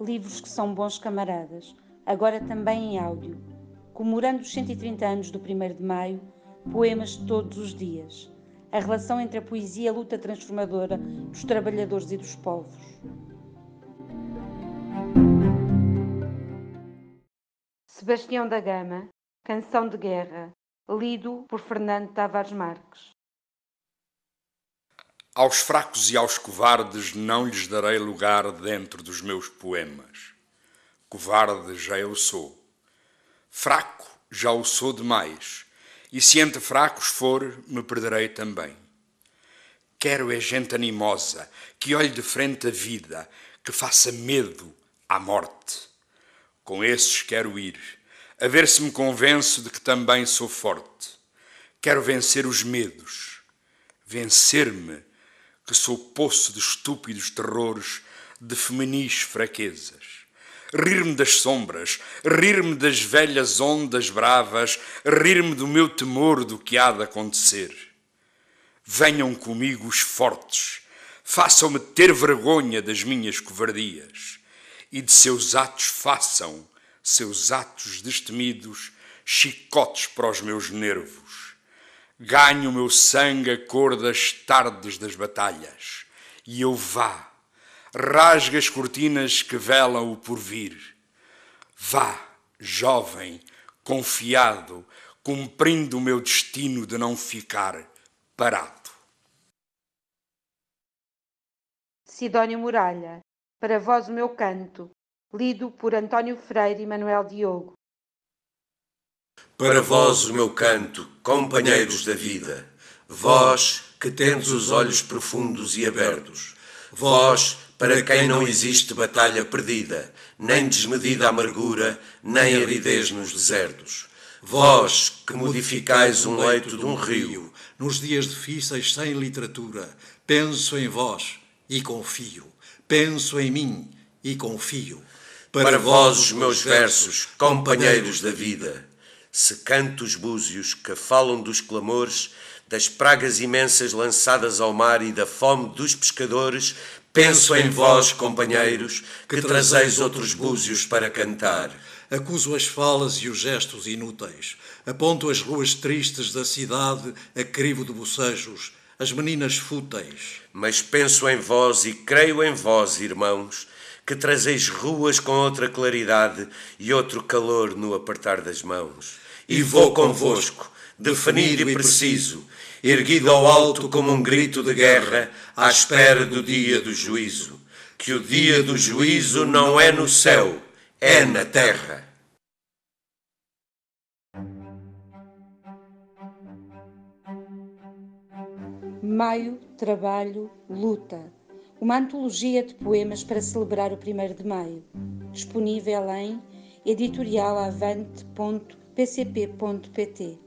livros que são bons camaradas, agora também em áudio, comemorando os 130 anos do 1 de Maio, poemas todos os dias, a relação entre a poesia e a luta transformadora dos trabalhadores e dos povos. Sebastião da Gama, Canção de Guerra, lido por Fernando Tavares Marques. Aos fracos e aos covardes não lhes darei lugar dentro dos meus poemas. Covarde já eu sou. Fraco já o sou demais, e se entre fracos for, me perderei também. Quero é gente animosa, que olhe de frente a vida, que faça medo à morte. Com esses quero ir, a ver se me convenço de que também sou forte. Quero vencer os medos, vencer-me que sou poço de estúpidos terrores, de feminis fraquezas. Rir-me das sombras, rir-me das velhas ondas bravas, rir-me do meu temor do que há de acontecer. Venham comigo os fortes, façam-me ter vergonha das minhas covardias, e de seus atos façam, seus atos destemidos, chicotes para os meus nervos ganho o meu sangue a cor das tardes das batalhas, e eu vá, rasga as cortinas que velam o porvir. Vá, jovem, confiado, cumprindo o meu destino de não ficar parado. Sidónio Muralha, para vós o meu canto, lido por António Freire e Manuel Diogo. Para vós o meu canto, companheiros da vida, vós que tendes os olhos profundos e abertos, vós para quem não existe batalha perdida, nem desmedida amargura, nem aridez nos desertos. Vós que modificais um leito de um rio, nos dias difíceis sem literatura, penso em vós e confio, penso em mim e confio. Para vós os meus versos, companheiros da vida, se canto os búzios que falam dos clamores, das pragas imensas lançadas ao mar e da fome dos pescadores, penso em vós, companheiros, que trazeis outros búzios para cantar. Acuso as falas e os gestos inúteis. Aponto as ruas tristes da cidade a crivo de bocejos, as meninas fúteis. Mas penso em vós e creio em vós, irmãos, que trazeis ruas com outra claridade e outro calor no apertar das mãos. E vou convosco, definido e preciso, erguido ao alto como um grito de guerra, à espera do dia do juízo. Que o dia do juízo não é no céu, é na terra. Maio, trabalho, luta uma antologia de poemas para celebrar o 1 de Maio, disponível em editorialavante.pcp.pt.